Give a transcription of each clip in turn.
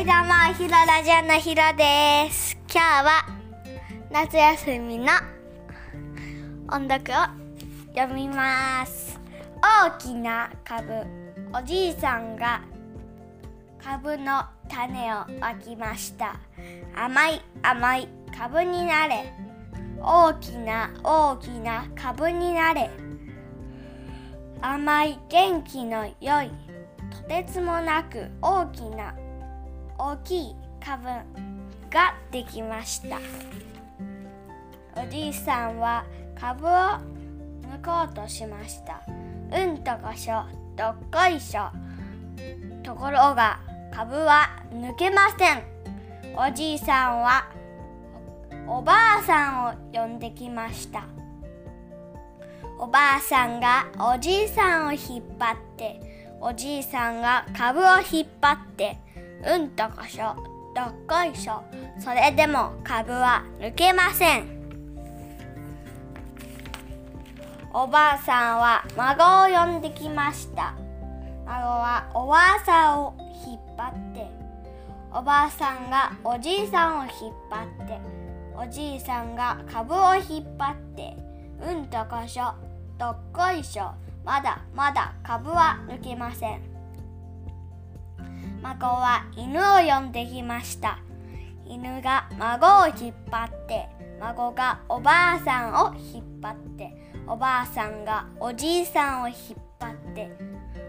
いどうもひろラジオのひろです。今日は夏休みの音読を読みます。大きな株おじいさんが株の種をまきました。甘い甘い株になれ。大きな大きな株になれ。甘い元気の良いとてつもなく大きな大きい株ができました。おじいさんは株を抜こうとしました。うんとこしょどっこいしょ。ところが株は抜けません。おじいさんはおばあさんを呼んできました。おばあさんがおじいさんを引っ張っておじいさんが株を引っ張ってうんとこしょどっこいしょそれでも株は抜けません。おばあさんは孫を呼んできました。孫はおばあさんを引っ張っておばあさんがおじいさんを引っ張っておじいさんが株を引っ張ってうんとこしょどっこいしょまだまだ株は抜けません。孫は犬を呼んできました。犬が孫を引っ張って孫がおばあさんを引っ張っておばあさんがおじいさんを引っ張って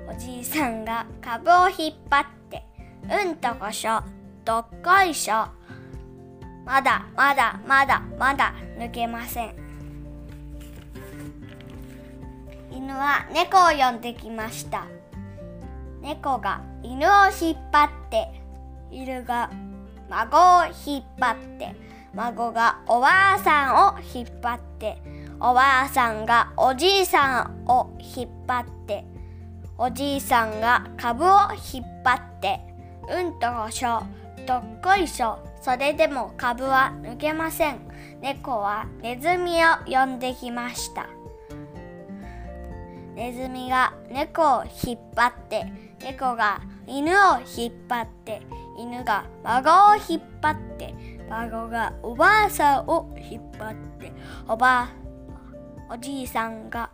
おじいさんが株を引っ張ってうんとこしょどっこいしょ。まだまだまだまだ抜けません。犬は猫を呼んできました。猫が犬を引っ張って犬が孫を引っ張って孫がおばあさんを引っ張っておばあさんがおじいさんを引っ張っておじいさんが株を引っ張ってうんとこしょどっこいしょそれでも株は抜けません。猫はネズミを呼んできました。ネズミが猫を引っ張って猫が犬を引っ張って犬が孫を引っ張って孫がおばあさんを引っ張っておばあおじいさんが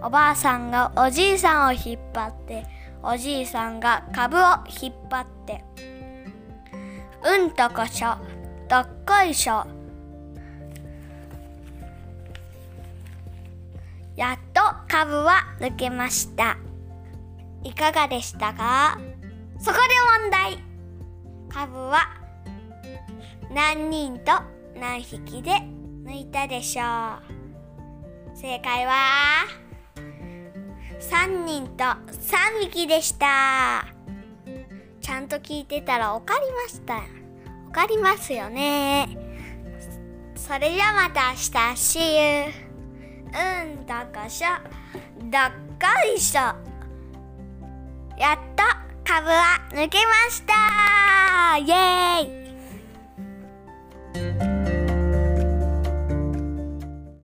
ん？おばあさんがおじいさんを引っ張っておじいさんが株を引っ張って。うんとこしょどっこいしょ。と株は抜けました。いかがでしたか？そこで問題。株は何人と何匹で抜いたでしょう？正解は3人と3匹でした。ちゃんと聞いてたら分かりました。分かりますよね。それじゃまた明日。See you うんどこしょだっかいしょ。やっと株は抜けました。イエーイ。